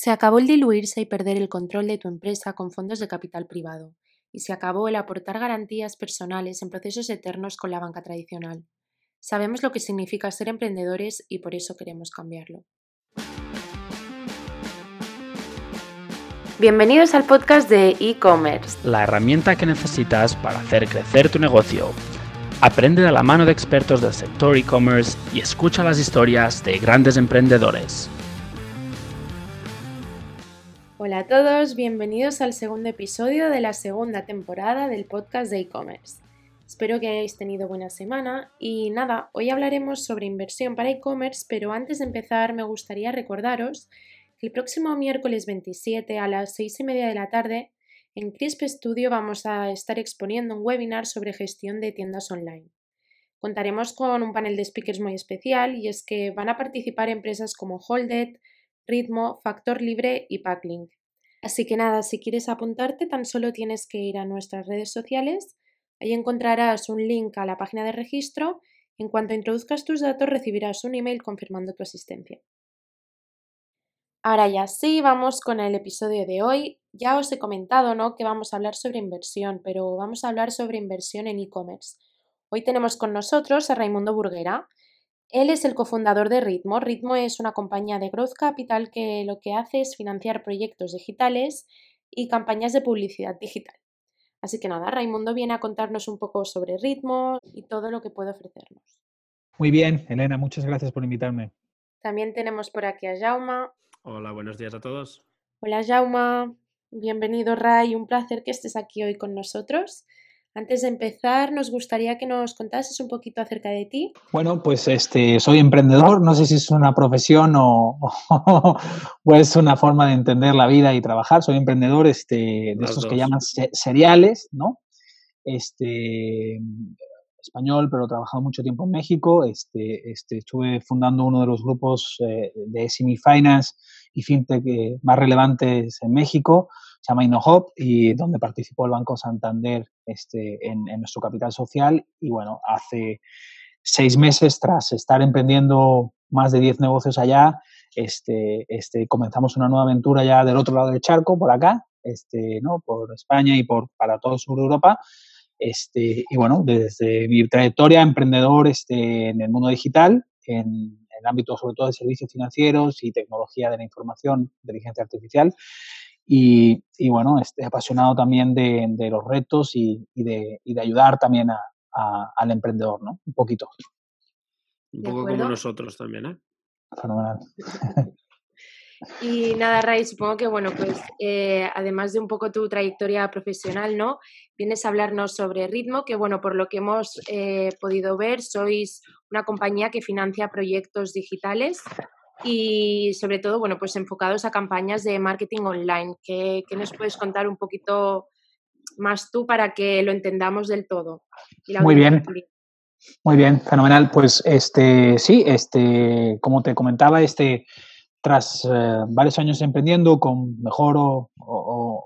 Se acabó el diluirse y perder el control de tu empresa con fondos de capital privado, y se acabó el aportar garantías personales en procesos eternos con la banca tradicional. Sabemos lo que significa ser emprendedores y por eso queremos cambiarlo. Bienvenidos al podcast de e-commerce, la herramienta que necesitas para hacer crecer tu negocio. Aprende de la mano de expertos del sector e-commerce y escucha las historias de grandes emprendedores. Hola a todos, bienvenidos al segundo episodio de la segunda temporada del podcast de e-commerce. Espero que hayáis tenido buena semana y nada, hoy hablaremos sobre inversión para e-commerce, pero antes de empezar me gustaría recordaros que el próximo miércoles 27 a las 6 y media de la tarde en Crisp Studio vamos a estar exponiendo un webinar sobre gestión de tiendas online. Contaremos con un panel de speakers muy especial y es que van a participar empresas como Holded, Ritmo, Factor Libre y Packlink. Así que nada, si quieres apuntarte, tan solo tienes que ir a nuestras redes sociales. Ahí encontrarás un link a la página de registro. En cuanto introduzcas tus datos, recibirás un email confirmando tu asistencia. Ahora ya sí, vamos con el episodio de hoy. Ya os he comentado, ¿no? Que vamos a hablar sobre inversión, pero vamos a hablar sobre inversión en e-commerce. Hoy tenemos con nosotros a Raimundo Burguera. Él es el cofundador de Ritmo. Ritmo es una compañía de Growth Capital que lo que hace es financiar proyectos digitales y campañas de publicidad digital. Así que nada, Raimundo viene a contarnos un poco sobre Ritmo y todo lo que puede ofrecernos. Muy bien, Elena, muchas gracias por invitarme. También tenemos por aquí a Jauma. Hola, buenos días a todos. Hola, Jauma. Bienvenido, Ray. Un placer que estés aquí hoy con nosotros. Antes de empezar, nos gustaría que nos contases un poquito acerca de ti. Bueno, pues este, soy emprendedor, no sé si es una profesión o, o es una forma de entender la vida y trabajar. Soy emprendedor este, de estos que llaman seriales, ¿no? Este, español, pero he trabajado mucho tiempo en México. Este, este, estuve fundando uno de los grupos eh, de SME Finance y FinTech eh, más relevantes en México se llama InnoHop y donde participó el Banco Santander este, en, nuestro capital social. Y bueno, hace seis meses, tras estar emprendiendo más de 10 negocios allá, este, este, comenzamos una nueva aventura ya del otro lado del charco, por acá, este, ¿no? por España y por, para todo el sur de Europa. Este, y bueno, desde mi trayectoria emprendedor este, en el mundo digital, en, en el ámbito sobre todo de servicios financieros y tecnología de la información, inteligencia artificial, y, bueno, estoy apasionado también de, los retos y, de, ayudar también al emprendedor, ¿no? Un poquito. Un poco como nosotros también, ¿eh? Fenomenal. Y nada, Ray, supongo que, bueno, pues eh, además de un poco tu trayectoria profesional, ¿no? Vienes a hablarnos sobre Ritmo, que, bueno, por lo que hemos eh, podido ver, sois una compañía que financia proyectos digitales y sobre todo, bueno, pues enfocados a campañas de marketing online. ¿Qué, nos puedes contar un poquito más tú para que lo entendamos del todo? Muy bien. Muy bien, fenomenal. Pues este, sí, este, como te comentaba, este, tras eh, varios años emprendiendo con mejor o,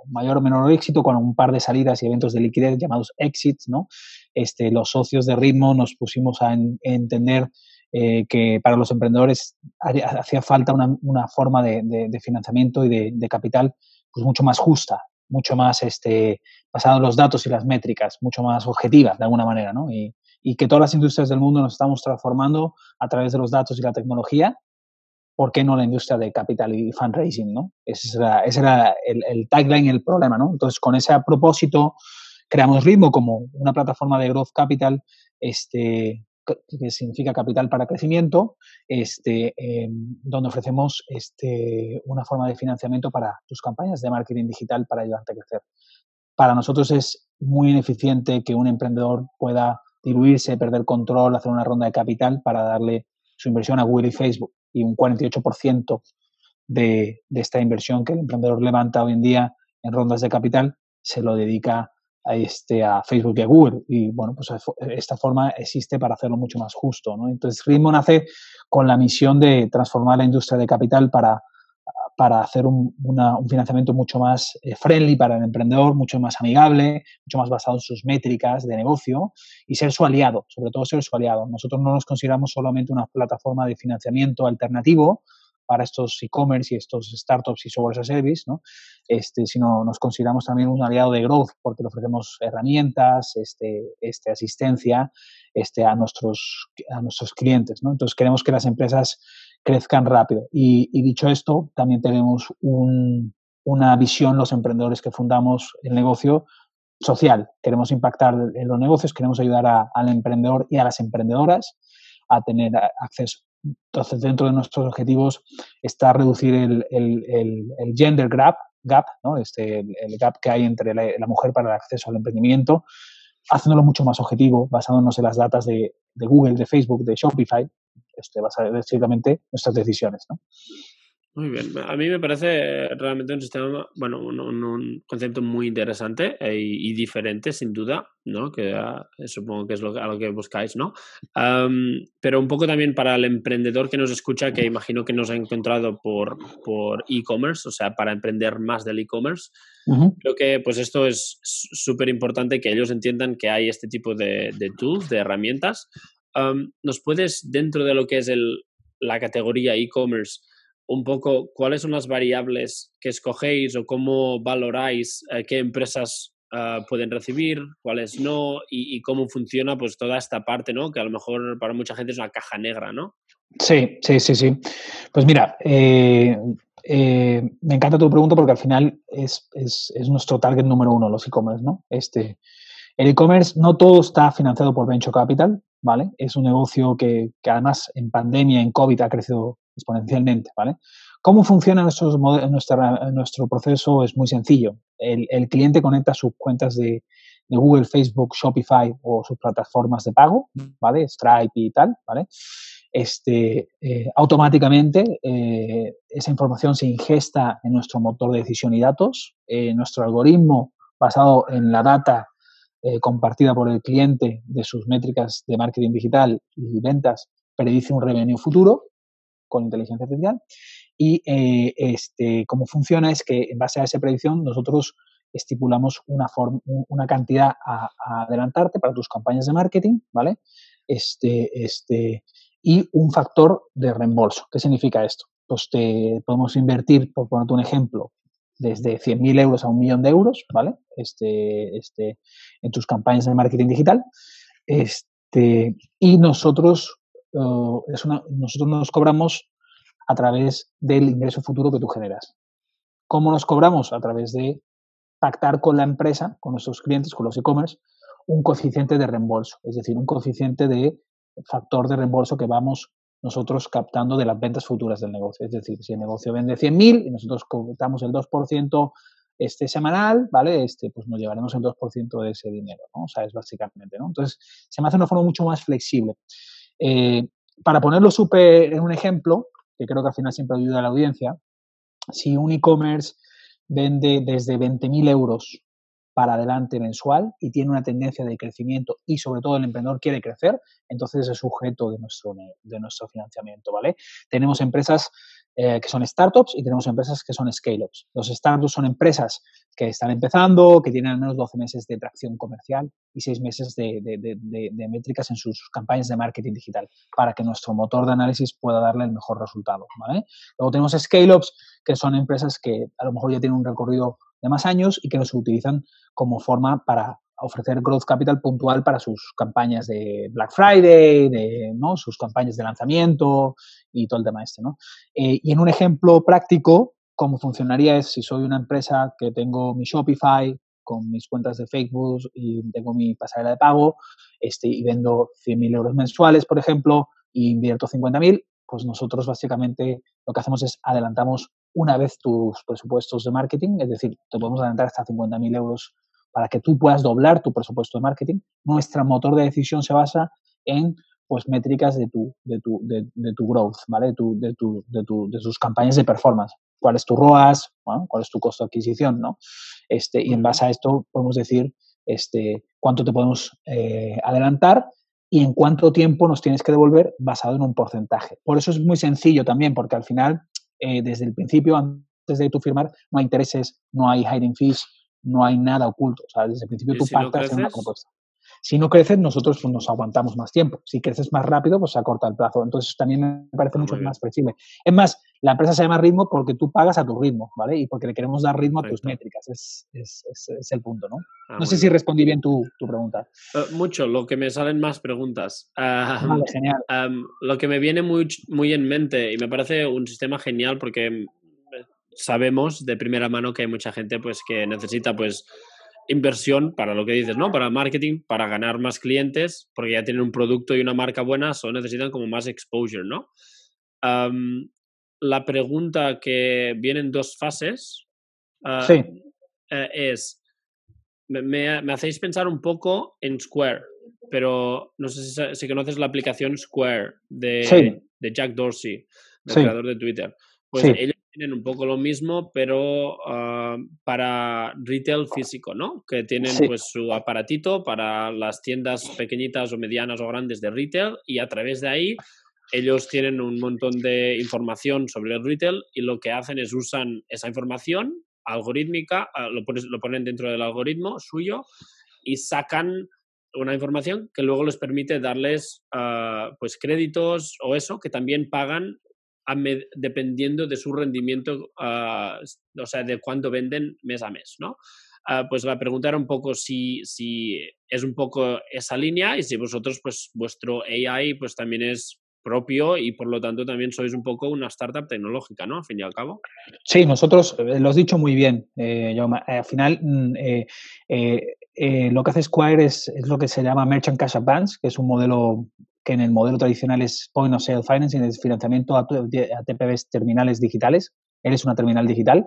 mayor o menor éxito, con un par de salidas y eventos de liquidez llamados exits, ¿no? Este, los socios de Ritmo nos pusimos a entender eh, que para los emprendedores hacía falta una, forma de, financiamiento y de, capital pues mucho más justa, mucho más este, basada en los datos y las métricas, mucho más objetiva de alguna manera, ¿no? Y, que todas las industrias del mundo nos estamos transformando a través de los datos y la tecnología, ¿por qué no la industria de capital y fundraising, ¿no? Ese era, ese era el, el, tagline, el problema, ¿no? Entonces, con ese propósito, creamos Ritmo como una plataforma de growth capital este, que significa capital para crecimiento, este, em, donde ofrecemos este, una forma de financiamiento para tus campañas de marketing digital para ayudarte a crecer. Para nosotros es muy ineficiente que un emprendedor pueda diluirse, perder control, hacer una ronda de capital para darle su inversión a Google y Facebook. Y un 48% de, de esta inversión que el emprendedor levanta hoy en día en rondas de capital se lo dedica a, este, a Facebook y a Google. Y bueno, pues esta forma existe para hacerlo mucho más justo. ¿no? Entonces, Ritmo nace con la misión de transformar la industria de capital para, para hacer un, un financiamiento mucho más eh, friendly para el emprendedor, mucho más amigable, mucho más basado en sus métricas de negocio y ser su aliado, sobre todo ser su aliado. Nosotros no nos consideramos solamente una plataforma de financiamiento alternativo, para estos e-commerce y estos startups y software as a service, ¿no? Este, sino nos consideramos también un aliado de growth porque le ofrecemos herramientas, este, este, asistencia este, a, nuestros, a nuestros clientes. ¿no? Entonces queremos que las empresas crezcan rápido. Y, dicho esto, también tenemos una visión, los emprendedores que fundamos el negocio social. Queremos impactar en los negocios, queremos ayudar al emprendedor y a las emprendedoras a tener acceso entonces, dentro de nuestros objetivos está reducir el, gender gap, gap ¿no? este, el, gap que hay entre la, mujer para el acceso al emprendimiento, haciéndolo mucho más objetivo, basándonos en las datas de, Google, de Facebook, de Shopify, este, básicamente nuestras decisiones. Muy bien, a mí me parece realmente un sistema, bueno, un, concepto muy interesante e, y, diferente, sin duda, ¿no? Que ah, supongo que es lo, a lo que buscáis, ¿no? pero un poco también para el emprendedor que nos escucha, que imagino que nos ha encontrado por, por e-commerce, o sea, para emprender más del e-commerce. Creo que pues esto es súper importante que ellos entiendan que hay este tipo de, de tools, de herramientas. ¿Nos puedes, dentro de lo que es el, la categoría e-commerce, un poco cuáles son las variables que escogéis o cómo valoráis eh, qué empresas eh, pueden recibir, cuáles no y, cómo funciona pues toda esta parte, ¿no? Que a lo mejor para mucha gente es una caja negra, ¿no? Sí, sí, sí, sí. Pues mira, eh, me encanta tu pregunta porque al final es, nuestro target número uno, los e-commerce, ¿no? Este, el e-commerce no todo está financiado por Venture Capital, ¿vale? Es un negocio que, que además en pandemia, en COVID, ha crecido exponencialmente, ¿vale? ¿Cómo funciona nuestro, nuestro proceso? Es muy sencillo. El, cliente conecta sus cuentas de, Google, Facebook, Shopify o sus plataformas de pago, ¿vale? Stripe y tal, ¿vale? Este, eh, automáticamente eh, esa información se ingesta en nuestro motor de decisión y datos. Eh, nuestro algoritmo basado en la data compartida por el cliente de sus métricas de marketing digital y ventas predice un revenue futuro con inteligencia artificial. Y eh, este, cómo funciona es que en base a esa predicción nosotros estipulamos una, una cantidad a, adelantarte para tus campañas de marketing, ¿vale? Este, este, y un factor de reembolso. ¿Qué significa esto? Pues te podemos invertir, por ponerte un ejemplo, desde 100.000 euros a un millón de euros, ¿vale? Este, este, en tus campañas de marketing digital. Este, y nosotros es una, nosotros nos cobramos a través del ingreso futuro que tú generas. ¿Cómo nos cobramos? A través de pactar con la empresa, con nuestros clientes, con los e-commerce, un coeficiente de reembolso, es decir, un coeficiente de factor de reembolso que vamos nosotros captando de las ventas futuras del negocio. Es decir, si el negocio vende 100.000 y nosotros cobramos el 2% este semanal, ¿vale? Este, pues nos llevaremos el 2% de ese dinero, ¿no? O sea, es básicamente, ¿no? Entonces, se me hace una forma mucho más flexible. Eh, para ponerlo súper en un ejemplo, que creo que al final siempre ayuda a la audiencia, si un e-commerce vende desde 20.000 euros para adelante mensual y tiene una tendencia de crecimiento y sobre todo el emprendedor quiere crecer, entonces es sujeto de nuestro, de nuestro financiamiento, ¿vale? Tenemos empresas eh, que son startups y tenemos empresas que son scale-ups. Los startups son empresas que están empezando, que tienen al menos 12 meses de tracción comercial y 6 meses de, de, métricas en sus campañas de marketing digital para que nuestro motor de análisis pueda darle el mejor resultado. ¿vale? Luego tenemos scale-ups, que son empresas que a lo mejor ya tienen un recorrido de más años y que nos utilizan como forma para ofrecer growth capital puntual para sus campañas de Black Friday, de ¿no? sus campañas de lanzamiento y todo el tema este. ¿no? Eh, y en un ejemplo práctico, cómo funcionaría es si soy una empresa que tengo mi Shopify con mis cuentas de Facebook y tengo mi pasarela de pago este, y vendo 100.000 euros mensuales, por ejemplo, y invierto 50.000, pues nosotros básicamente lo que hacemos es adelantamos una vez tus presupuestos de marketing, es decir, te podemos adelantar hasta 50.000 euros para que tú puedas doblar tu presupuesto de marketing. Nuestro motor de decisión se basa en pues métricas de tu, de tu, de, tu growth, ¿vale? De, tu, de, tu, de, tu, de tus campañas de performance. ¿Cuál es tu ROAS? ¿Cuál es tu costo de adquisición? ¿no? Este, y en base a esto podemos decir este, cuánto te podemos eh, adelantar y en cuánto tiempo nos tienes que devolver basado en un porcentaje. Por eso es muy sencillo también, porque al final, eh, desde el principio, antes de tu firmar, no hay intereses, no hay hiding fees, no hay nada oculto. O sea, desde el principio tú pactas en una propuesta. Si no creces, nosotros pues, nos aguantamos más tiempo. Si creces más rápido, pues se acorta el plazo. Entonces también me parece mucho más flexible. Es más, la empresa se llama ritmo porque tú pagas a tu ritmo, ¿vale? Y porque le queremos dar ritmo a tus métricas, es, es, es, el punto, ¿no? Ah, no sé si respondí bien tu, tu pregunta. Eh, mucho, lo que me salen más preguntas. vale, genial. lo que me viene muy, muy en mente y me parece un sistema genial porque mm, sabemos de primera mano que hay mucha gente pues que necesita pues inversión para lo que dices, ¿no? Para marketing, para ganar más clientes, porque ya tienen un producto y una marca buena, solo necesitan como más exposure, ¿no? la pregunta que viene en dos fases eh, es, me, hacéis pensar un poco en Square, pero no sé si, conoces la aplicación Square de, de Jack Dorsey, el creador de Twitter. Pues ellos tienen un poco lo mismo, pero ah, para retail físico, ¿no? Que tienen pues su aparatito para las tiendas pequeñitas o medianas o grandes de retail y a través de ahí ellos tienen un montón de información sobre el retail y lo que hacen es usan esa información algorítmica, ah, lo, lo ponen dentro del algoritmo suyo y sacan una información que luego les permite darles ah, pues créditos o eso que también pagan dependiendo de su rendimiento, ah, o sea, de cuánto venden mes a mes, ¿no? Ah, pues la pregunta era un poco si, si es un poco esa línea y si vosotros, pues vuestro AI, pues también es propio y por lo tanto también sois un poco una startup tecnológica, ¿no? Al fin y al cabo. Sí, nosotros eh, lo has dicho muy bien, eh, Al final, mm, eh, lo que hace Square es, es, lo que se llama Merchant Cash Advance, que es un modelo que en el modelo tradicional es Point of Sale Financing, es financiamiento a, TPVs terminales digitales. Eres una terminal digital.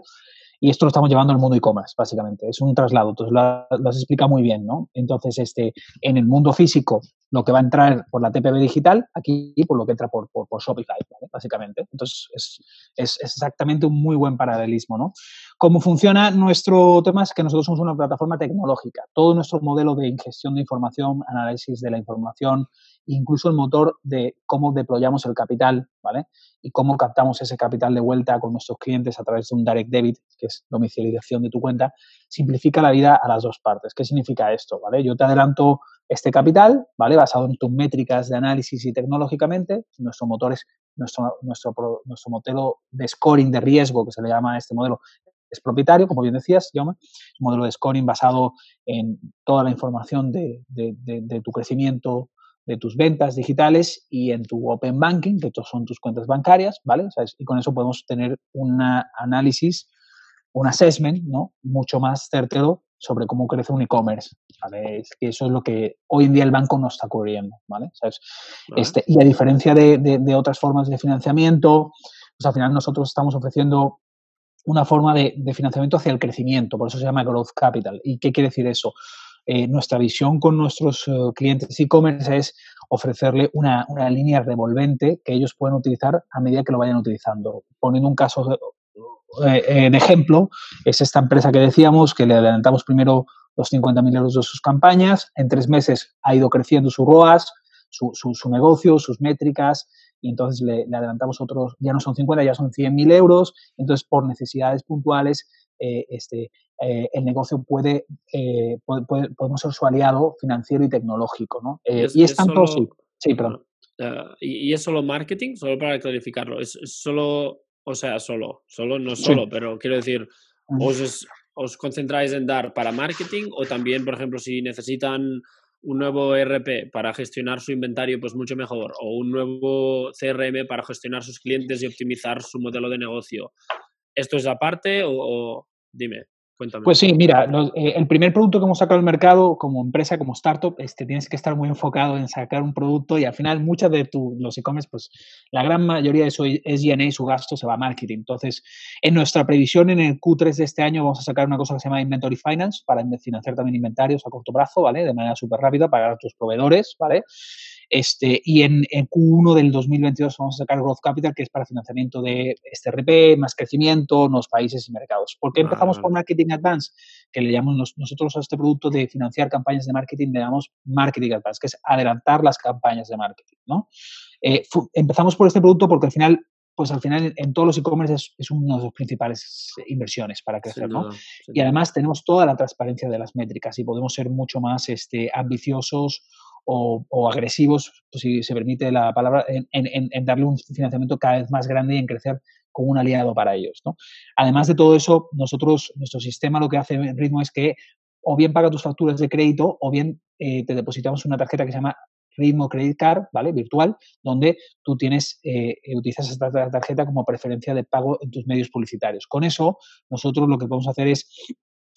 Y esto lo estamos llevando al mundo e-commerce, básicamente. Es un traslado, entonces lo, has explicado muy bien, ¿no? Entonces, este, en el mundo físico, lo que va a entrar por la TPV digital, aquí por lo que entra por, por, Shopify, básicamente. Entonces, es, es, exactamente un muy buen paralelismo, ¿no? Cómo funciona nuestro tema es que nosotros somos una plataforma tecnológica. Todo nuestro modelo de ingestión de información, análisis de la información, incluso el motor de cómo deployamos el capital, ¿vale? Y cómo captamos ese capital de vuelta con nuestros clientes a través de un direct debit, que es domiciliación de tu cuenta, simplifica la vida a las dos partes. ¿Qué significa esto, vale? Yo te adelanto este capital, ¿vale? Basado en tus métricas de análisis y tecnológicamente, nuestro motor es nuestro, nuestro, nuestro modelo de scoring de riesgo, que se le llama a este modelo, es propietario, como bien decías, Jaume, un modelo de scoring basado en toda la información de, de, de tu crecimiento de tus ventas digitales y en tu Open Banking, que son tus cuentas bancarias, ¿vale? Y con eso podemos tener un análisis, un assessment, ¿no? Mucho más certero sobre cómo crece un e-commerce, ¿vale? Es que eso es lo que hoy en día el banco no está cubriendo, ¿vale? Este, y a diferencia de, de, otras formas de financiamiento, pues al final nosotros estamos ofreciendo una forma de, de, financiamiento hacia el crecimiento, por eso se llama Growth Capital. ¿Y qué quiere decir eso? Eh, nuestra visión con nuestros eh, clientes e-commerce es ofrecerle una, línea revolvente que ellos pueden utilizar a medida que lo vayan utilizando. Poniendo un caso de, eh, ejemplo, es esta empresa que decíamos que le adelantamos primero los 50.000 euros de sus campañas, en tres meses ha ido creciendo su ROAS, su, su, negocio, sus métricas, y entonces le, le, adelantamos otros, ya no son 50, ya son 100.000 euros, entonces por necesidades puntuales eh, este, eh, el negocio puede, eh, podemos ser su aliado financiero y tecnológico, ¿no? y es, tanto, sí, sí, perdón. Ah, y, es solo marketing, solo para clarificarlo, es, solo, o sea, solo, solo no solo, pero quiero decir, os, os concentráis en dar para marketing o también, por ejemplo, si necesitan un nuevo ERP para gestionar su inventario, pues mucho mejor, o un nuevo CRM para gestionar sus clientes y optimizar su modelo de negocio. ¿Esto es aparte o, dime? Cuéntame. Pues sí, mira, eh, el primer producto que hemos sacado al mercado como empresa, como startup, este, tienes que estar muy enfocado en sacar un producto y al final muchas de tu, los e-commerce, pues la gran mayoría de eso es G&A, su gasto se va a marketing. Entonces, en nuestra previsión en el Q3 de este año vamos a sacar una cosa que se llama Inventory Finance para financiar también inventarios a corto plazo, ¿vale? De manera súper rápida, pagar a tus proveedores, ¿vale? Este, y en, Q1 del 2022 vamos a sacar Growth Capital, que es para financiamiento de este RP, más crecimiento, nuevos países y mercados. ¿Por qué empezamos con Marketing Advance? Que le llamamos nosotros a este producto de financiar campañas de marketing, le llamamos Marketing Advance, que es adelantar las campañas de marketing. ¿no? Eh, empezamos por este producto porque al final pues al final en todos los e-commerce es, una de las principales inversiones para crecer, ¿no? Y además tenemos toda la transparencia de las métricas y podemos ser mucho más este, ambiciosos o, agresivos, pues si se permite la palabra, en, darle un financiamiento cada vez más grande y en crecer como un aliado para ellos. ¿no? Además de todo eso, nosotros, nuestro sistema lo que hace en ritmo es que o bien paga tus facturas de crédito o bien eh, te depositamos una tarjeta que se llama Ritmo Credit Card, ¿vale? Virtual, donde tú tienes, eh, utilizas esta tarjeta como preferencia de pago en tus medios publicitarios. Con eso, nosotros lo que podemos hacer es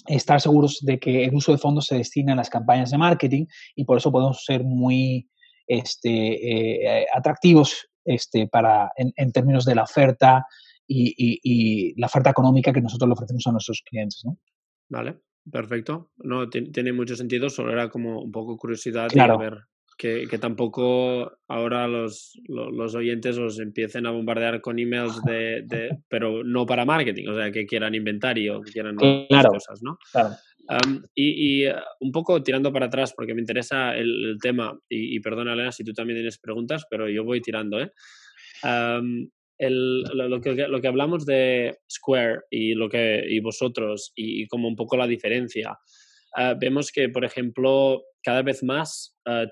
estar seguros de que el uso de fondos se destina a las campañas de marketing y por eso podemos ser muy este, eh, atractivos este, para, en, términos de la oferta y, la oferta económica que nosotros le ofrecemos a nuestros clientes. ¿no? Vale, perfecto. No, tiene, mucho sentido, solo era como un poco curiosidad de ver que, que, tampoco ahora los, los, oyentes os empiecen a bombardear con emails de, de, pero no para marketing, o sea, que quieran inventario, que quieran claro, cosas, ¿no? y, y uh, un poco tirando para atrás, porque me interesa el, tema, y, y, perdona, Elena, si tú también tienes preguntas, pero yo voy tirando, ¿eh? el, lo, que, lo que hablamos de Square y, lo que, y vosotros, y, como un poco la diferencia, uh, vemos que, por ejemplo, cada vez más uh,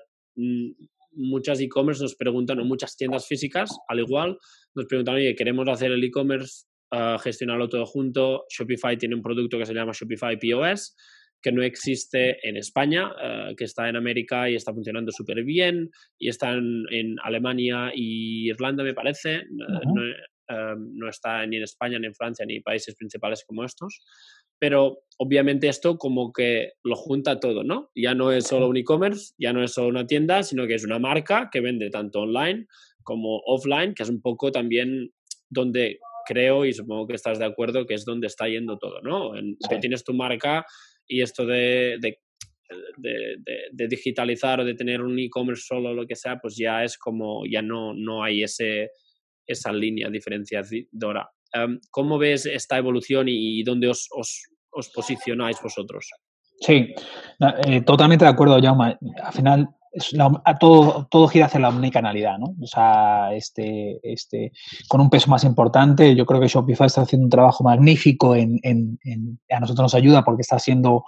muchas e-commerce nos preguntan, o muchas tiendas físicas, al igual, nos preguntan, oye, queremos hacer el e-commerce, uh, gestionarlo todo junto. Shopify tiene un producto que se llama Shopify POS, que no existe en España, uh, que está en América y está funcionando súper bien, y está en, Alemania y Irlanda, me parece. no, um, no, está ni en España, ni en Francia, ni países principales como estos pero obviamente esto como que lo junta todo, ¿no? Ya no es solo un e-commerce, ya no es solo una tienda, sino que es una marca que vende tanto online como offline, que es un poco también donde creo y supongo que estás de acuerdo que es donde está yendo todo, ¿no? En, tienes tu marca y esto de, de, de, digitalizar o de tener un e-commerce solo o lo que sea, pues ya es como, ya no, no hay ese, esa línea diferenciadora. ¿Cómo ves esta evolución y, dónde os, os, posicionáis vosotros? Sí, eh, totalmente de acuerdo, Jaume. Al final, a todo, todo gira hacia la omnicanalidad, ¿no? O sea, este, este, con un peso más importante, yo creo que Shopify está haciendo un trabajo magnífico en, en, a nosotros nos ayuda porque está siendo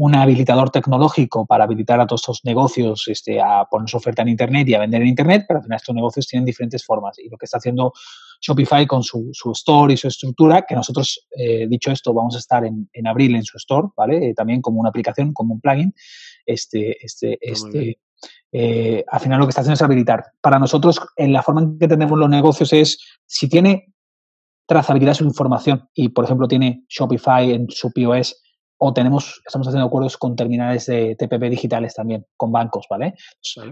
un habilitador tecnológico para habilitar a todos estos negocios este, a poner su oferta en Internet y a vender en Internet, pero al final estos negocios tienen diferentes formas y lo que está haciendo Shopify con su, su store y su estructura, que nosotros, eh, dicho esto, vamos a estar en, en abril en su store, ¿vale? Eh, también como una aplicación, como un plugin. Este, este, este, eh, al final lo que está haciendo es habilitar. Para nosotros, en la forma en que tenemos los negocios es, si tiene trazabilidad su información y, por ejemplo, tiene Shopify en su POS o tenemos, estamos haciendo acuerdos con terminales de TPP digitales también, con bancos, ¿vale?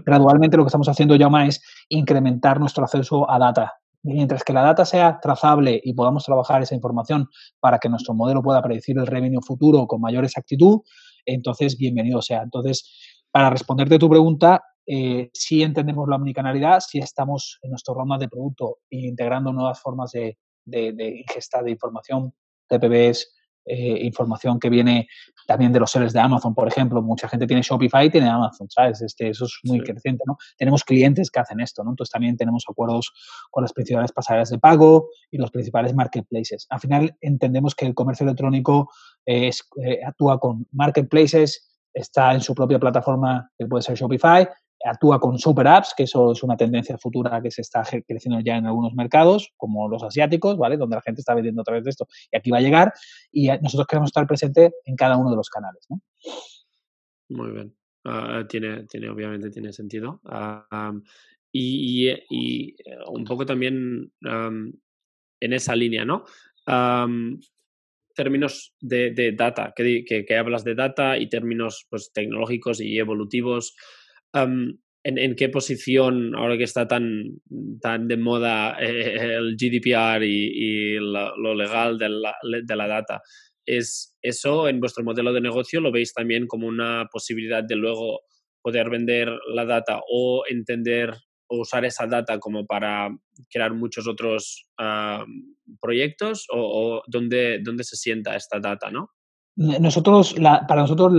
Gradualmente lo que estamos haciendo ya más es incrementar nuestro acceso a data mientras que la data sea trazable y podamos trabajar esa información para que nuestro modelo pueda predecir el revenue futuro con mayor exactitud, entonces bienvenido sea. Entonces, para responderte tu pregunta, eh, sí entendemos la omnicanalidad, sí estamos en nuestro roadmap de producto integrando nuevas formas de, de, de ingesta de información, TPBs, eh, información que viene también de los sellers de Amazon, por ejemplo. Mucha gente tiene Shopify y tiene Amazon, ¿sabes? Este, eso es muy creciente, ¿no? Tenemos clientes que hacen esto, ¿no? Entonces también tenemos acuerdos con las principales pasarelas de pago y los principales marketplaces. Al final entendemos que el comercio electrónico es, eh, actúa con marketplaces, está en su propia plataforma, que puede ser Shopify, actúa con super apps, que eso es una tendencia futura que se está creciendo ya en algunos mercados, como los asiáticos, ¿vale? Donde la gente está vendiendo a través de esto y aquí va a llegar y nosotros queremos estar presente en cada uno de los canales. Muy bien. Ah, tiene, tiene, obviamente tiene sentido. Y, eh, un poco también en esa línea, ¿no? términos de, de data, que, que, que, hablas de data y términos pues, tecnológicos y evolutivos. ¿En, qué posición, ahora que está tan, tan de moda eh, el GDPR y, lo, legal de la, de la, data, ¿es eso en vuestro modelo de negocio lo veis también como una posibilidad de luego poder vender la data o entender o usar esa data como para crear muchos otros proyectos o, o dónde, dónde se sienta esta data, ¿no? Nosotros, para nosotros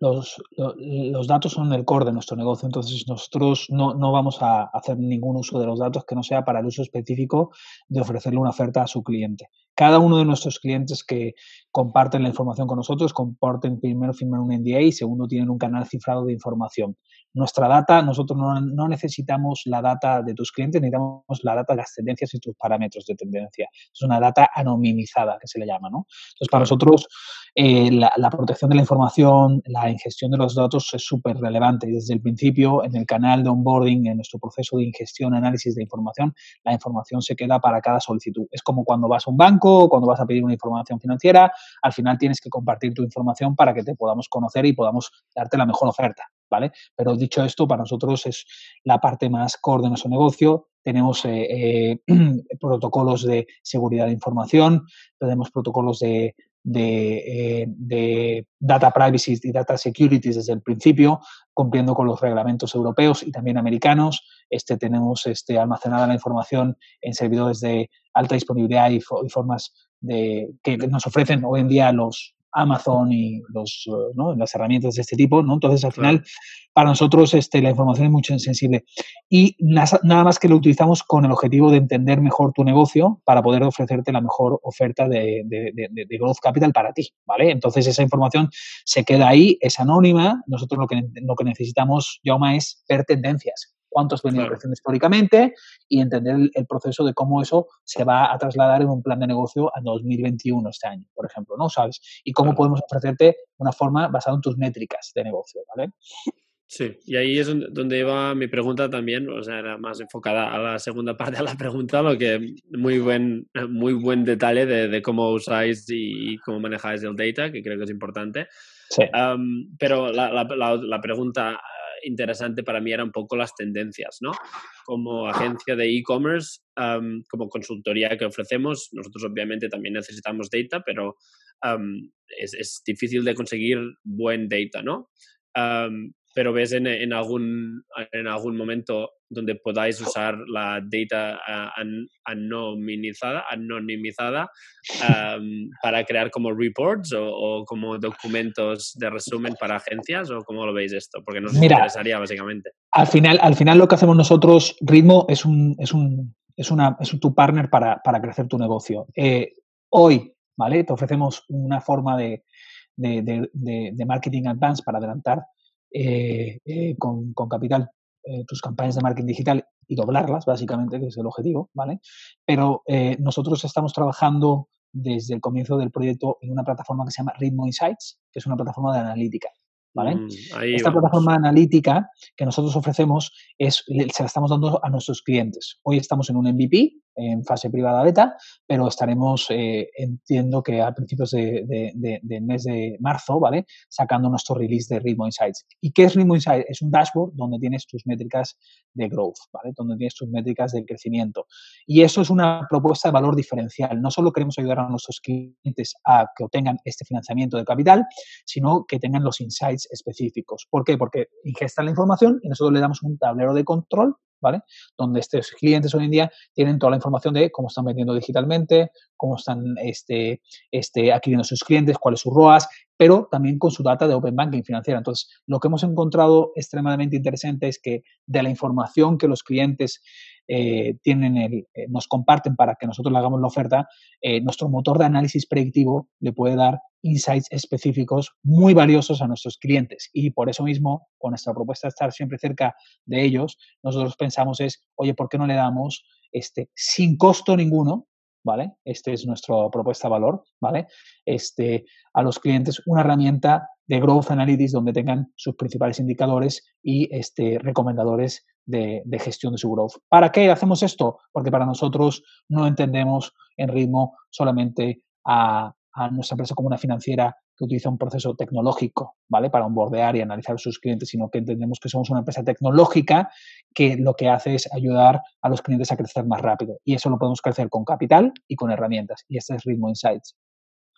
los, datos son el core de nuestro negocio, entonces nosotros no, vamos a hacer ningún uso de los datos que no sea para el uso específico de ofrecerle una oferta a su cliente. Cada uno de nuestros clientes que comparten la información con nosotros, comparten primero firman un NDA y segundo tienen un canal cifrado de información. Nuestra data, nosotros no, necesitamos la data de tus clientes, necesitamos la data de las tendencias y tus parámetros de tendencia. Es una data anonimizada que se le llama, ¿no? Entonces, para nosotros eh, la, protección de la información, la ingestión de los datos es súper relevante. Desde el principio, en el canal de onboarding, en nuestro proceso de ingestión, análisis de información, la información se queda para cada solicitud. Es como cuando vas a un banco, cuando vas a pedir una información financiera, al final tienes que compartir tu información para que te podamos conocer y podamos darte la mejor oferta. ¿Vale? Pero dicho esto, para nosotros es la parte más core de nuestro negocio. Tenemos eh, eh, protocolos de seguridad de información, tenemos protocolos de eh, de, data privacy y data security desde el principio, cumpliendo con los reglamentos europeos y también americanos. Este, tenemos este, almacenada la información en servidores de alta disponibilidad y, formas de, que nos ofrecen hoy en día los, Amazon y los, eh, ¿no? las herramientas de este tipo, ¿no? Entonces, al final, para nosotros este, la información es mucho sensible. Y nada más que lo utilizamos con el objetivo de entender mejor tu negocio para poder ofrecerte la mejor oferta de, de, de, Growth Capital para ti, ¿vale? Entonces, esa información se queda ahí, es anónima. Nosotros lo que, lo que necesitamos, Yauma, es ver tendencias cuánto has venido creciendo históricamente y entender el, proceso de cómo eso se va a trasladar en un plan de negocio a 2021 este año, por ejemplo, ¿no? ¿Sabes? Y cómo podemos ofrecerte una forma basada en tus métricas de negocio, ¿vale? Sí, y ahí es donde iba mi pregunta también, o sea, era más enfocada a la segunda parte de la pregunta, lo que muy buen, muy buen detalle de, cómo usáis y cómo manejáis el data, que creo que es importante. Sí. pero la, la, la, pregunta interesante para mí era un poco las tendencias, ¿no? Como agencia de e-commerce, como consultoría que ofrecemos, nosotros obviamente también necesitamos data, pero es, difícil de conseguir buen data, ¿no? pero ves en, algún, en algún momento donde podáis usar la data anonimizada, anonimizada para crear como reports o, como documentos de resumen para agencias o cómo lo veis esto? Porque nos interesaría básicamente. Al final, al final lo que hacemos nosotros, Ritmo, es un, es un, es una, es tu partner para, para crecer tu negocio. Eh, hoy, ¿vale? Te ofrecemos una forma de, de, de, de marketing advance para adelantar eh, eh, con, con, capital eh, tus campañas de marketing digital y doblarlas, básicamente, que es el objetivo, ¿vale? Pero nosotros estamos trabajando desde el comienzo del proyecto en una plataforma que se llama Ritmo Insights, que es una plataforma de analítica. ¿Vale? Mm, Esta plataforma analítica que nosotros ofrecemos es, se la estamos dando a nuestros clientes. Hoy estamos en un MVP, en fase privada beta, pero estaremos, eh, entiendo que a principios de, del mes de marzo, ¿vale? Sacando nuestro release de Ritmo Insights. ¿Y qué es Ritmo Insights? Es un dashboard donde tienes tus métricas de growth, ¿vale? Donde tienes tus métricas de crecimiento. Y eso es una propuesta de valor diferencial. No solo queremos ayudar a nuestros clientes a que obtengan este financiamiento de capital, sino que tengan los insights específicos. ¿Por qué? Porque ingestan la información y nosotros le damos un tablero de control ¿vale? Donde estos clientes hoy en día tienen toda la información de cómo están vendiendo digitalmente, cómo están este, este, adquiriendo sus clientes, cuál es su ROAS, pero también con su data de Open Banking financiera. Entonces, lo que hemos encontrado extremadamente interesante es que de la información que los clientes eh, tienen el, eh, nos comparten para que nosotros le hagamos la oferta, eh, nuestro motor de análisis predictivo le puede dar insights específicos muy valiosos a nuestros clientes. Y por eso mismo, con nuestra propuesta de estar siempre cerca de ellos, nosotros pensamos es, oye, ¿por qué no le damos este, sin costo ninguno, ¿vale? Esta es nuestra propuesta de valor, ¿vale? Este, a los clientes una herramienta de Growth Analytics donde tengan sus principales indicadores y este, recomendadores de, gestión de su growth. ¿Para qué hacemos esto? Porque para nosotros no entendemos en ritmo solamente a, nuestra empresa como una financiera que utiliza un proceso tecnológico, ¿vale? Para onboardear y analizar a sus clientes, sino que entendemos que somos una empresa tecnológica que lo que hace es ayudar a los clientes a crecer más rápido. Y eso lo podemos crecer con capital y con herramientas. Y este es Ritmo Insights.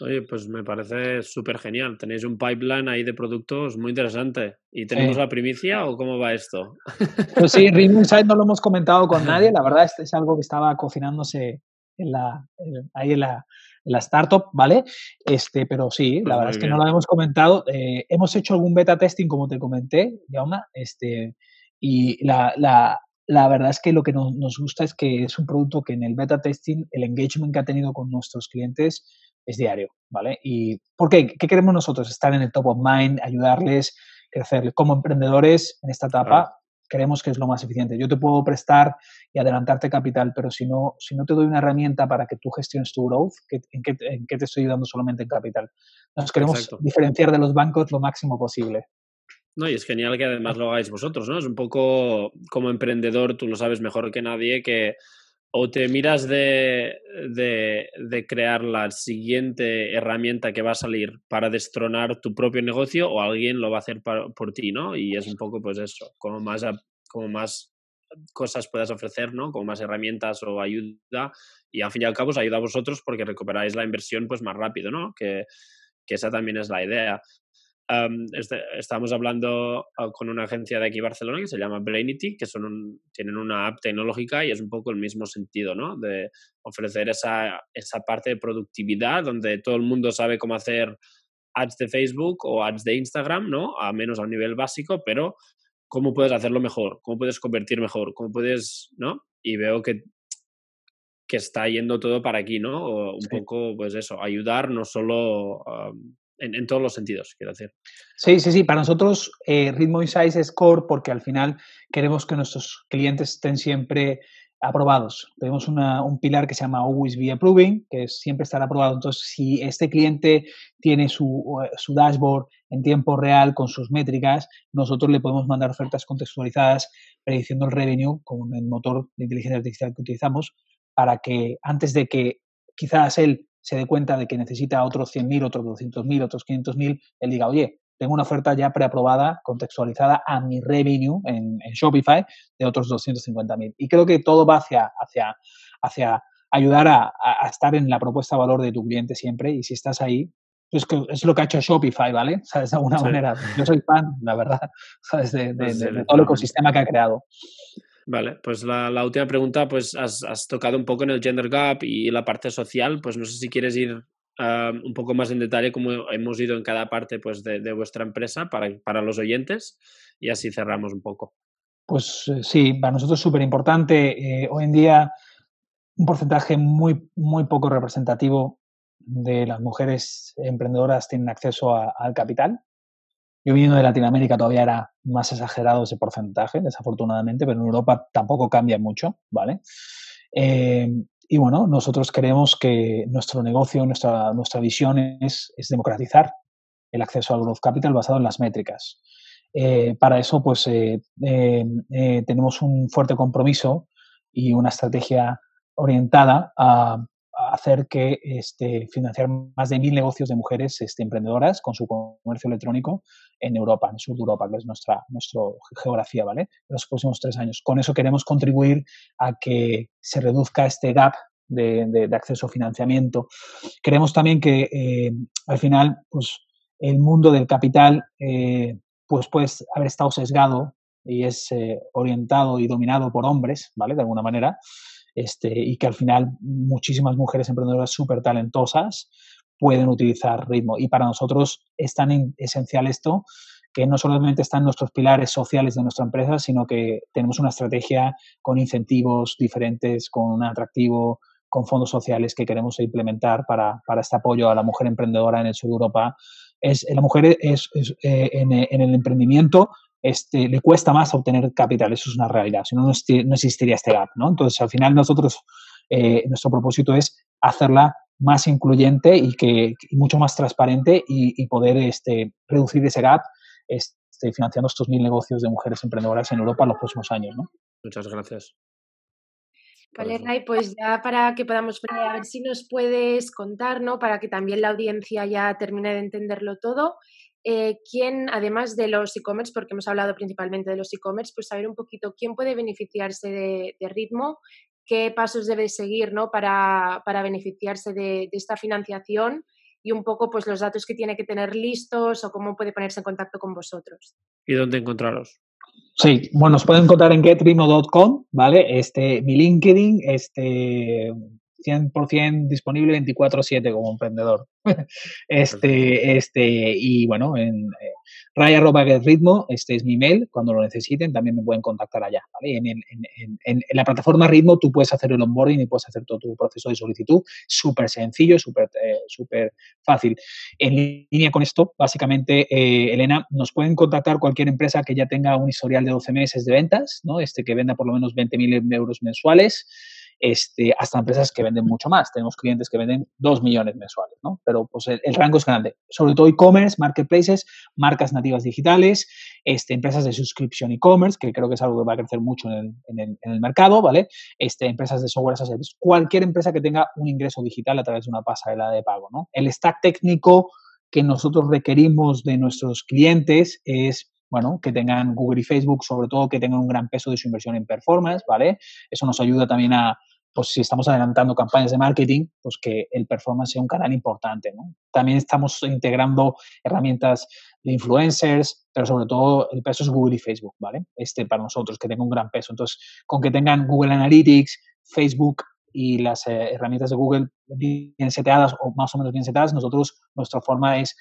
Oye, pues me parece súper genial. Tenéis un pipeline ahí de productos muy interesante. ¿Y tenemos la primicia o cómo va esto? Pues sí, Ritmo Insight no lo hemos comentado con nadie. La verdad, este es algo que estaba cocinándose en la, ahí en la, la, startup, ¿vale? Este, pero sí, la pues verdad es que no lo hemos comentado. Eh, hemos hecho algún beta testing, como te comenté, Jauma, este, y la, la, la verdad es que lo que nos, nos, gusta es que es un producto que en el beta testing, el engagement que ha tenido con nuestros clientes es diario, ¿vale? ¿Y por qué? ¿Qué queremos nosotros? Estar en el top of mind, ayudarles, crecer. Como emprendedores en esta etapa, creemos que es lo más eficiente. Yo te puedo prestar y adelantarte capital, pero si no, si no te doy una herramienta para que tú gestiones tu growth, ¿en qué, en qué te estoy ayudando solamente en capital? Nos queremos diferenciar de los bancos lo máximo posible. No, y es genial que además lo hagáis vosotros, ¿no? Es un poco como emprendedor, tú lo sabes mejor que nadie, que o te miras de, de, crear la siguiente herramienta que va a salir para destronar tu propio negocio o alguien lo va a hacer por ti, ¿no? Y es un poco pues eso, como más, como más cosas puedas ofrecer, ¿no? Como más herramientas o ayuda y al fin y al cabo os ayuda a vosotros porque recuperáis la inversión pues más rápido, ¿no? Que, que esa también es la idea. Este, estamos hablando ah, con una agencia de aquí Barcelona que se llama Brainity, que son tienen una app tecnológica y es un poco el mismo sentido, ¿no? De ofrecer esa, esa parte de productividad donde todo el mundo sabe cómo hacer ads de Facebook o ads de Instagram, ¿no? A menos a un nivel básico, pero cómo puedes hacerlo mejor, cómo puedes convertir mejor, cómo puedes, ¿no? Y veo que que está yendo todo para aquí, ¿no? O un poco, pues eso, ayudar no solo en, todos los sentidos, quiero decir. Sí, sí, sí. Para nosotros, eh, Ritmo Insights es core porque al final queremos que nuestros clientes estén siempre aprobados. Tenemos un pilar que se llama Always Be Approving, que es siempre estar aprobado. Entonces, si este cliente tiene su, su, dashboard en tiempo real con sus métricas, nosotros le podemos mandar ofertas contextualizadas prediciendo el revenue con el motor de inteligencia artificial que utilizamos para que antes de que quizás él se dé cuenta de que necesita otros 100.000, otros 200.000, otros 500.000, él diga, oye, tengo una oferta ya preaprobada, contextualizada a mi revenue en, Shopify de otros 250.000. Y creo que todo va hacia, hacia, hacia ayudar a, estar en la propuesta de valor de tu cliente siempre. Y si estás ahí, pues es lo que ha hecho Shopify, ¿vale? ¿Sabes? De alguna manera. Yo soy fan, la verdad, ¿sabes? De, de todo el ecosistema que ha creado. Vale, pues la, última pregunta, pues has, tocado un poco en el gender gap y la parte social, pues no sé si quieres ir un poco más en detalle como hemos ido en cada parte pues, de, vuestra empresa para, para, los oyentes y así cerramos un poco. Pues eh, sí, para nosotros es súper importante. Eh, hoy en día un porcentaje muy, muy poco representativo de las mujeres emprendedoras tienen acceso al capital. Yo viniendo de Latinoamérica todavía era más exagerado ese porcentaje, desafortunadamente, pero en Europa tampoco cambia mucho, ¿vale? Eh, y bueno, nosotros creemos que nuestro negocio, nuestra, nuestra visión es, democratizar el acceso al growth capital basado en las métricas. Eh, para eso, pues, eh, tenemos un fuerte compromiso y una estrategia orientada a hacer que este, financiar más de mil negocios de mujeres este, emprendedoras con su comercio electrónico en Europa, en el sur de Europa, que es nuestra, nuestra geografía, ¿vale? En los próximos tres años. Con eso queremos contribuir a que se reduzca este gap de, acceso a financiamiento. Creemos también que eh, al final, pues, el mundo del capital, eh, pues puede haber estado sesgado y es eh, orientado y dominado por hombres, ¿vale? De alguna manera. Este, y que al final muchísimas mujeres emprendedoras súper talentosas pueden utilizar ritmo. Y para nosotros es tan esencial esto que no solamente están nuestros pilares sociales de nuestra empresa, sino que tenemos una estrategia con incentivos diferentes, con un atractivo, con fondos sociales que queremos implementar para, para este apoyo a la mujer emprendedora en el sur de Europa. Es, la mujer es, eh, en, en, el emprendimiento este, le cuesta más obtener capital, eso es una realidad, si no, no existiría este gap, ¿no? Entonces, al final nosotros, eh, nuestro propósito es hacerla más incluyente y que mucho más transparente y, poder este, reducir ese gap este, financiando estos mil negocios de mujeres emprendedoras en Europa en los próximos años, ¿no? Muchas gracias. Vale, Ray, pues ya para que podamos a ver si nos puedes contar, ¿no? Para que también la audiencia ya termine de entenderlo todo, eh, quién, además de los e-commerce, porque hemos hablado principalmente de los e-commerce, pues saber un poquito quién puede beneficiarse de, ritmo, qué pasos debe seguir ¿no? para, para beneficiarse de, esta financiación y un poco pues los datos que tiene que tener listos o cómo puede ponerse en contacto con vosotros. ¿Y dónde encontraros? Sí, bueno, nos pueden encontrar en getritmo.com, ¿vale? Este, mi LinkedIn, este, 100% disponible 24/7 como emprendedor. este, este, y bueno, en eh, ritmo, este es mi mail, cuando lo necesiten también me pueden contactar allá. ¿vale? En, en, en, la plataforma Ritmo tú puedes hacer el onboarding y puedes hacer todo tu proceso de solicitud, súper sencillo, súper eh, súper fácil. En línea con esto, básicamente, eh, Elena, nos pueden contactar cualquier empresa que ya tenga un historial de 12 meses de ventas, ¿no? este que venda por lo menos 20.000 euros mensuales este, hasta empresas que venden mucho más. Tenemos clientes que venden 2 millones mensuales, ¿no? Pero pues el, rango es grande. Sobre todo e-commerce, marketplaces, marcas nativas digitales, este, empresas de suscripción e-commerce, que creo que es algo que va a crecer mucho en el, en el, mercado, ¿vale? Este, empresas de software as a service. Cualquier empresa que tenga un ingreso digital a través de una pasarela de pago, ¿no? El stack técnico que nosotros requerimos de nuestros clientes es bueno, que tengan Google y Facebook, sobre todo que tengan un gran peso de su inversión en performance, ¿vale? Eso nos ayuda también a, pues si estamos adelantando campañas de marketing, pues que el performance sea un canal importante. ¿no? También estamos integrando herramientas de influencers, pero sobre todo el peso es Google y Facebook, ¿vale? Este para nosotros, que tenga un gran peso. Entonces, con que tengan Google Analytics, Facebook y las eh, herramientas de Google bien seteadas o más o menos bien seteadas, nosotros, nuestra forma es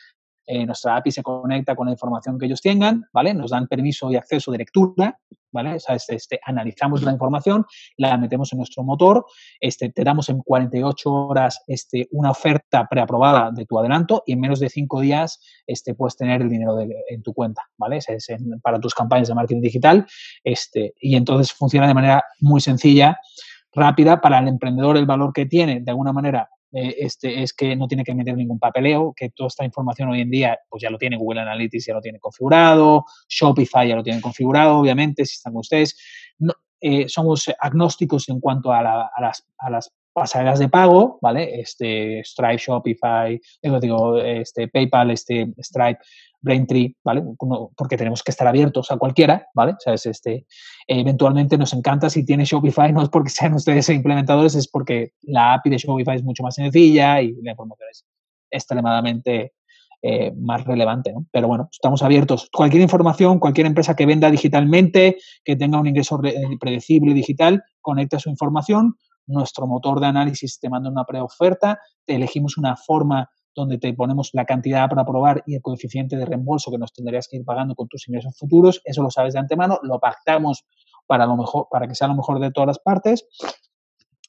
eh, nuestra API se conecta con la información que ellos tengan, ¿vale? Nos dan permiso y acceso de lectura, ¿vale? O sea, este, analizamos la información, la metemos en nuestro motor, este, te damos en 48 horas este, una oferta preaprobada de tu adelanto y en menos de 5 días este, puedes tener el dinero en tu cuenta, ¿vale? Es para tus campañas de marketing digital este, y entonces funciona de manera muy sencilla rápida para el emprendedor el valor que tiene de alguna manera eh, este, es que no tiene que meter ningún papeleo, que toda esta información hoy en día pues ya lo tiene Google Analytics, ya lo tiene configurado, Shopify ya lo tiene configurado, obviamente, si están ustedes. Eh, somos agnósticos en cuanto a, las, a las pasarelas de pago, ¿vale? Este, Stripe, Shopify, digo, este, PayPal, este, Stripe, Braintree, ¿vale? Porque tenemos que estar abiertos a cualquiera, ¿vale? O sea, es este, eventualmente nos encanta si tiene Shopify, no es porque sean ustedes implementadores, es porque la API de Shopify es mucho más sencilla y la información es extremadamente eh, más relevante. Pero bueno, estamos abiertos. Cualquier información, cualquier empresa que venda digitalmente, que tenga un ingreso predecible digital, conecta su información, nuestro motor de análisis te manda una preoferta, te elegimos una forma donde te ponemos la cantidad para probar y el coeficiente de reembolso que nos tendrías que ir pagando con tus ingresos futuros, eso lo sabes de antemano, lo pactamos para, lo mejor, para que sea lo mejor de todas las partes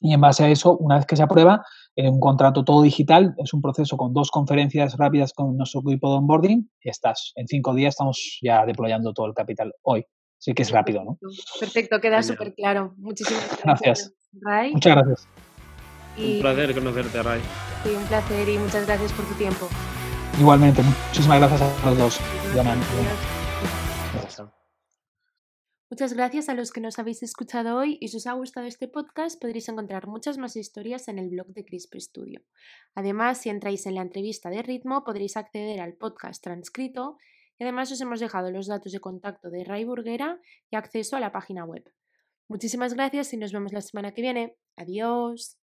y en base a eso, una vez que se aprueba, en un contrato todo digital, es un proceso con dos conferencias rápidas con nuestro equipo de onboarding y estás. En cinco días estamos ya deployando todo el capital hoy. Sí que es rápido, ¿no? Perfecto, queda súper claro. Muchísimas gracias. Muchas gracias. Un placer conocerte, Ray. Sí, un placer y muchas gracias por tu tiempo. Igualmente, muchísimas gracias a los dos. Muchas gracias a los que nos habéis escuchado hoy y si os ha gustado este podcast podréis encontrar muchas más historias en el blog de Crisp Studio. Además, si entráis en la entrevista de ritmo podréis acceder al podcast transcrito y además os hemos dejado los datos de contacto de Ray Burguera y acceso a la página web. Muchísimas gracias y nos vemos la semana que viene. Adiós.